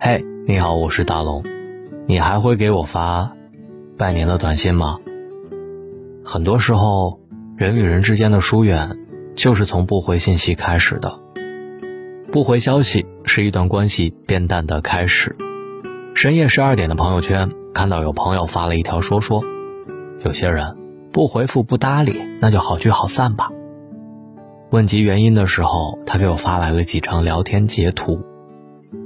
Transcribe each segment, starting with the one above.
嘿，你好，我是大龙，你还会给我发拜年的短信吗？很多时候，人与人之间的疏远，就是从不回信息开始的。不回消息是一段关系变淡的开始。深夜十二点的朋友圈，看到有朋友发了一条说说：有些人不回复不搭理，那就好聚好散吧。问及原因的时候，他给我发来了几张聊天截图，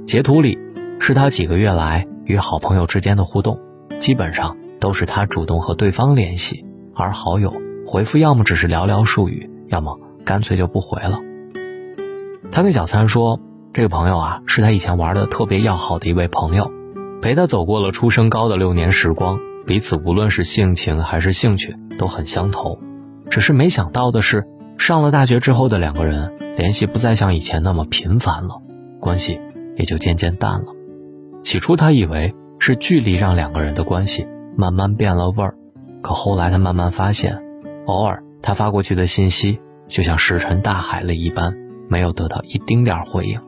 截图里是他几个月来与好朋友之间的互动，基本上都是他主动和对方联系，而好友回复要么只是寥寥数语，要么干脆就不回了。他跟小三说，这个朋友啊是他以前玩的特别要好的一位朋友，陪他走过了初升高的六年时光，彼此无论是性情还是兴趣都很相投，只是没想到的是。上了大学之后的两个人联系不再像以前那么频繁了，关系也就渐渐淡了。起初他以为是距离让两个人的关系慢慢变了味儿，可后来他慢慢发现，偶尔他发过去的信息就像石沉大海了一般，没有得到一丁点回应。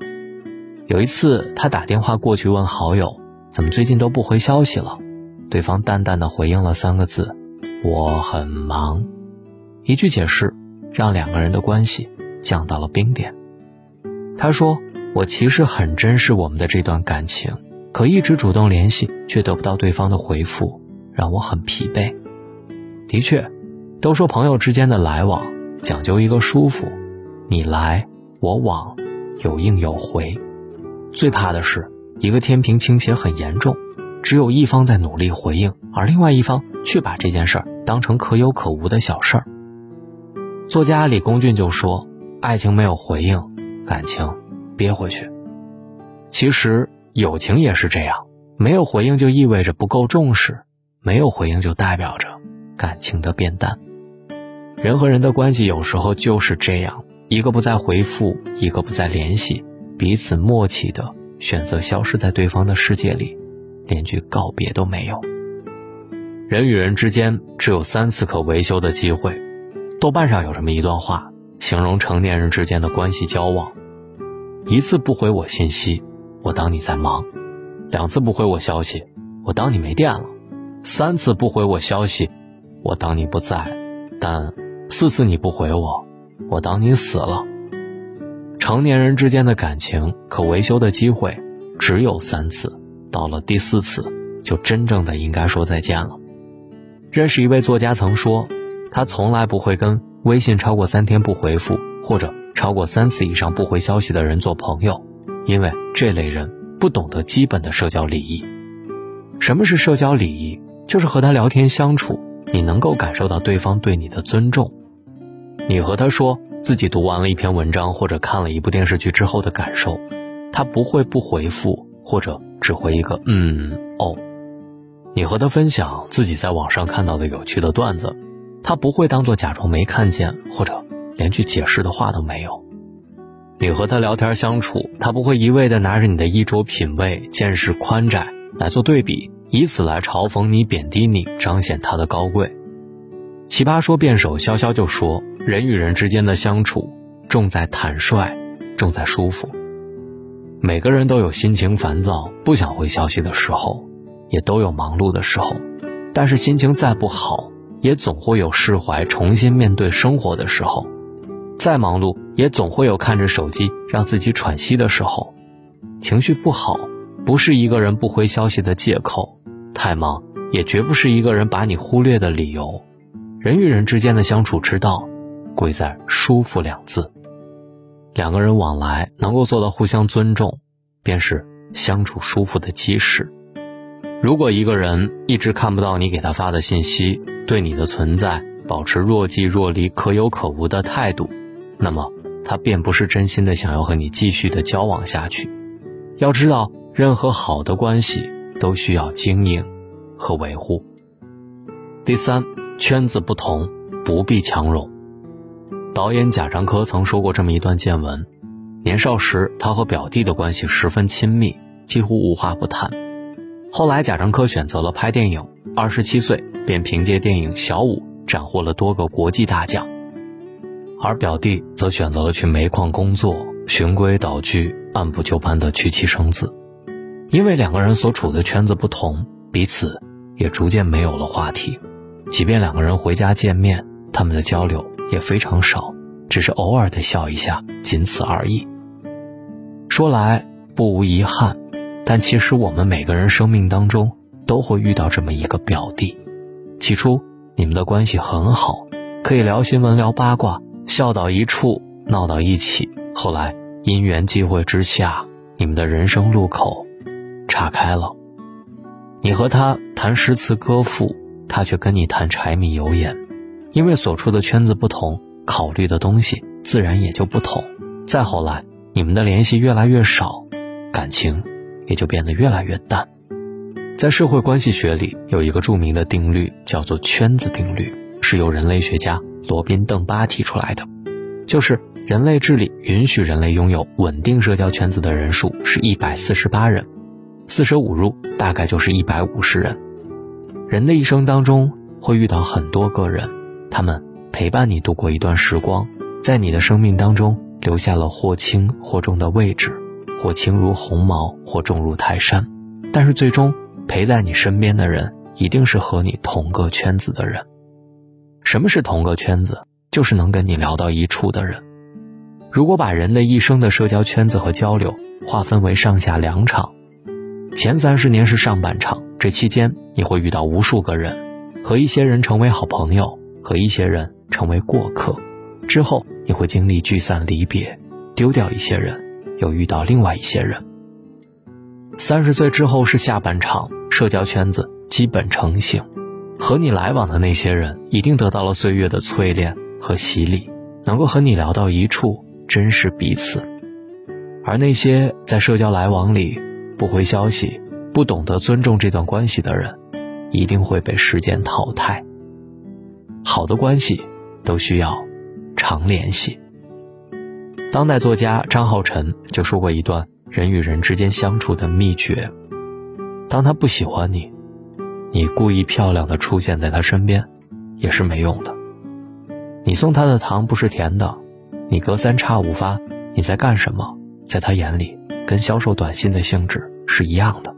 有一次他打电话过去问好友，怎么最近都不回消息了？对方淡淡的回应了三个字：“我很忙。”一句解释。让两个人的关系降到了冰点。他说：“我其实很珍视我们的这段感情，可一直主动联系却得不到对方的回复，让我很疲惫。”的确，都说朋友之间的来往讲究一个舒服，你来我往，有应有回。最怕的是一个天平倾斜很严重，只有一方在努力回应，而另外一方却把这件事儿当成可有可无的小事儿。作家李公俊就说：“爱情没有回应，感情憋回去。其实友情也是这样，没有回应就意味着不够重视，没有回应就代表着感情的变淡。人和人的关系有时候就是这样，一个不再回复，一个不再联系，彼此默契的选择消失在对方的世界里，连句告别都没有。人与人之间只有三次可维修的机会。”豆瓣上有这么一段话，形容成年人之间的关系交往：一次不回我信息，我当你在忙；两次不回我消息，我当你没电了；三次不回我消息，我当你不在；但四次你不回我，我当你死了。成年人之间的感情可维修的机会只有三次，到了第四次，就真正的应该说再见了。认识一位作家曾说。他从来不会跟微信超过三天不回复，或者超过三次以上不回消息的人做朋友，因为这类人不懂得基本的社交礼仪。什么是社交礼仪？就是和他聊天相处，你能够感受到对方对你的尊重。你和他说自己读完了一篇文章或者看了一部电视剧之后的感受，他不会不回复，或者只回一个嗯哦。你和他分享自己在网上看到的有趣的段子。他不会当做假装没看见，或者连句解释的话都没有。你和他聊天相处，他不会一味的拿着你的衣着品味、见识宽窄来做对比，以此来嘲讽你、贬低你，彰显他的高贵。奇葩说辩手潇潇就说：“人与人之间的相处，重在坦率，重在舒服。每个人都有心情烦躁、不想回消息的时候，也都有忙碌的时候，但是心情再不好。”也总会有释怀、重新面对生活的时候，再忙碌也总会有看着手机让自己喘息的时候。情绪不好，不是一个人不回消息的借口；太忙，也绝不是一个人把你忽略的理由。人与人之间的相处之道，贵在舒服两字。两个人往来能够做到互相尊重，便是相处舒服的基石。如果一个人一直看不到你给他发的信息，对你的存在保持若即若离、可有可无的态度，那么他便不是真心的想要和你继续的交往下去。要知道，任何好的关系都需要经营和维护。第三，圈子不同，不必强融。导演贾樟柯曾说过这么一段见闻：年少时，他和表弟的关系十分亲密，几乎无话不谈。后来，贾樟柯选择了拍电影，二十七岁便凭借电影《小五》斩获了多个国际大奖，而表弟则选择了去煤矿工作，循规蹈矩、按部就班的娶妻生子。因为两个人所处的圈子不同，彼此也逐渐没有了话题。即便两个人回家见面，他们的交流也非常少，只是偶尔的笑一下，仅此而已。说来不无遗憾，但其实我们每个人生命当中都会遇到这么一个表弟。起初你们的关系很好，可以聊新闻、聊八卦，笑到一处，闹到一起。后来因缘际会之下，你们的人生路口岔开了。你和他谈诗词歌赋，他却跟你谈柴米油盐，因为所处的圈子不同，考虑的东西自然也就不同。再后来。你们的联系越来越少，感情也就变得越来越淡。在社会关系学里，有一个著名的定律，叫做圈子定律，是由人类学家罗宾·邓巴提出来的。就是人类智力允许人类拥有稳定社交圈子的人数是一百四十八人，四舍五入大概就是一百五十人。人的一生当中会遇到很多个人，他们陪伴你度过一段时光，在你的生命当中。留下了或轻或重的位置，或轻如鸿毛，或重如泰山。但是最终陪在你身边的人，一定是和你同个圈子的人。什么是同个圈子？就是能跟你聊到一处的人。如果把人的一生的社交圈子和交流划分为上下两场，前三十年是上半场，这期间你会遇到无数个人，和一些人成为好朋友，和一些人成为过客。之后你会经历聚散离别，丢掉一些人，又遇到另外一些人。三十岁之后是下半场，社交圈子基本成型，和你来往的那些人一定得到了岁月的淬炼和洗礼，能够和你聊到一处，真是彼此。而那些在社交来往里不回消息、不懂得尊重这段关系的人，一定会被时间淘汰。好的关系都需要。常联系。当代作家张浩晨就说过一段人与人之间相处的秘诀：当他不喜欢你，你故意漂亮的出现在他身边，也是没用的。你送他的糖不是甜的，你隔三差五发你在干什么，在他眼里跟销售短信的性质是一样的。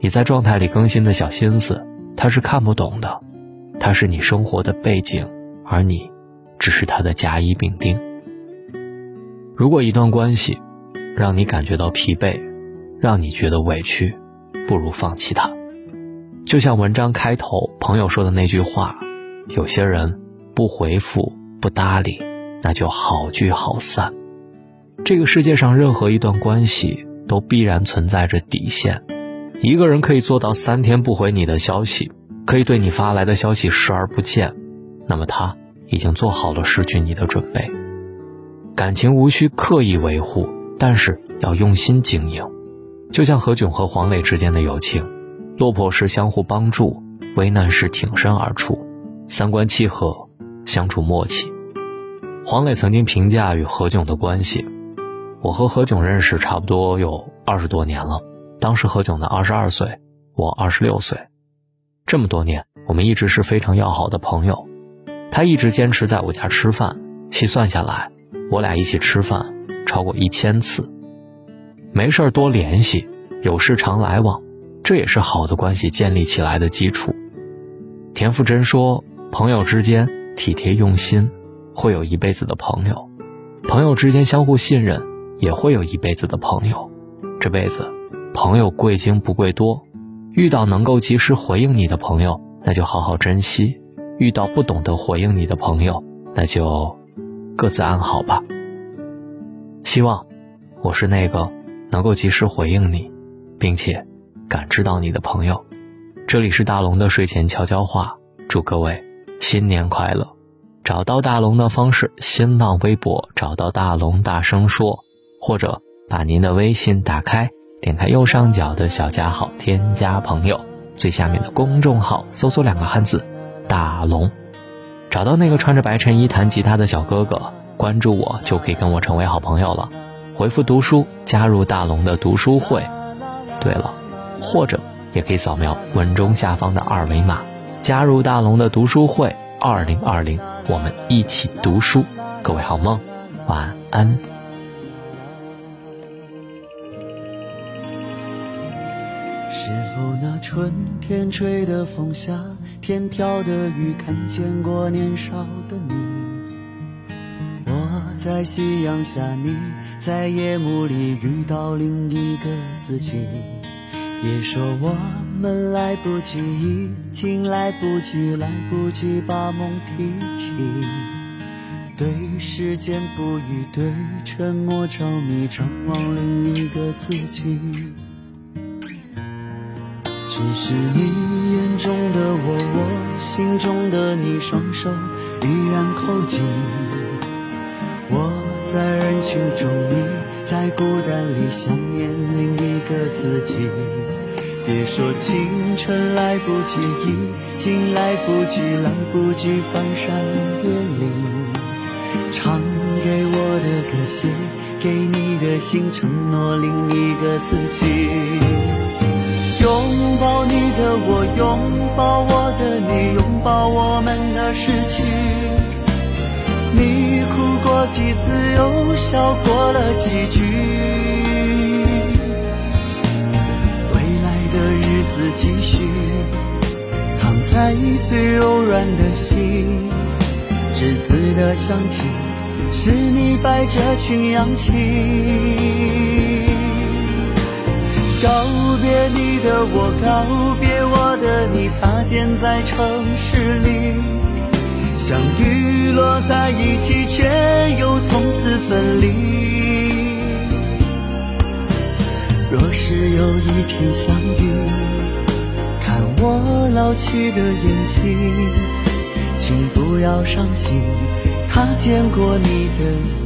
你在状态里更新的小心思，他是看不懂的。他是你生活的背景，而你。只是他的甲乙丙丁。如果一段关系让你感觉到疲惫，让你觉得委屈，不如放弃他。就像文章开头朋友说的那句话：“有些人不回复、不搭理，那就好聚好散。”这个世界上任何一段关系都必然存在着底线。一个人可以做到三天不回你的消息，可以对你发来的消息视而不见，那么他。已经做好了失去你的准备。感情无需刻意维护，但是要用心经营。就像何炅和黄磊之间的友情，落魄时相互帮助，危难时挺身而出，三观契合，相处默契。黄磊曾经评价与何炅的关系：“我和何炅认识差不多有二十多年了，当时何炅呢二十二岁，我二十六岁，这么多年，我们一直是非常要好的朋友。”他一直坚持在我家吃饭，细算下来，我俩一起吃饭超过一千次。没事多联系，有事常来往，这也是好的关系建立起来的基础。田馥甄说：“朋友之间体贴用心，会有一辈子的朋友；朋友之间相互信任，也会有一辈子的朋友。这辈子，朋友贵精不贵多，遇到能够及时回应你的朋友，那就好好珍惜。”遇到不懂得回应你的朋友，那就各自安好吧。希望我是那个能够及时回应你，并且感知到你的朋友。这里是大龙的睡前悄悄话，祝各位新年快乐。找到大龙的方式：新浪微博找到大龙，大声说，或者把您的微信打开，点开右上角的小加号，添加朋友，最下面的公众号搜索两个汉字。大龙，找到那个穿着白衬衣弹吉他的小哥哥，关注我就可以跟我成为好朋友了。回复读书加入大龙的读书会。对了，或者也可以扫描文中下方的二维码，加入大龙的读书会。二零二零，我们一起读书。各位好梦，晚安。否那春天吹的风下，天飘的雨，看见过年少的你？我在夕阳下，你在夜幕里遇到另一个自己。别说我们来不及，已经来不及，来不及把梦提起。对时间不语，对沉默着迷，张望另一个自己。只是你眼中的我，我心中的你，双手依然扣紧。我在人群中，你在孤单里想念另一个自己。别说青春来不及，已经来不及，来不及翻山越岭。唱给我的歌，写给你的信，承诺另一个自己。拥抱你的我，拥抱我的你，拥抱我们的失去。过几次，又笑过了几句。未来的日子继续藏在最柔软的心，栀子的香气是你摆着群羊起。告别你的我，告别我的你，擦肩在城市里，相遇落在一起，却分离。若是有一天相遇。看我老去的眼睛，请不要伤心，他见过你的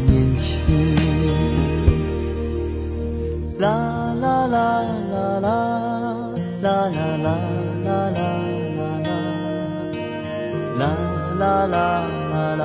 年轻。啦啦啦啦啦啦啦啦啦啦啦啦啦啦啦啦啦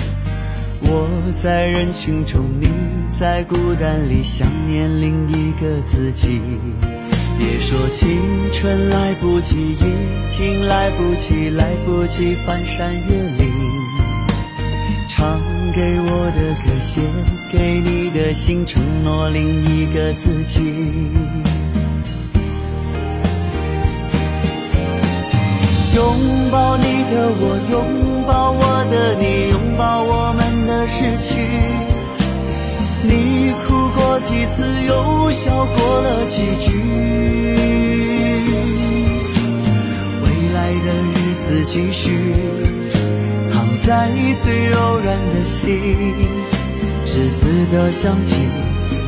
我在人群中，你在孤单里想念另一个自己。别说青春来不及，已经来不及，来不及翻山越岭。唱给我的歌，写给你的信，承诺另一个自己。拥抱你的我，拥抱我几次，又笑过了几句。未来的日子继续，藏在最柔软的心。栀子的香气，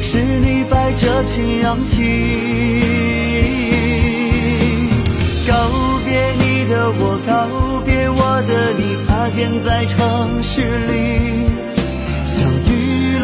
是你摆着群羊起。告别你。的我告别我的你，擦肩在城市里，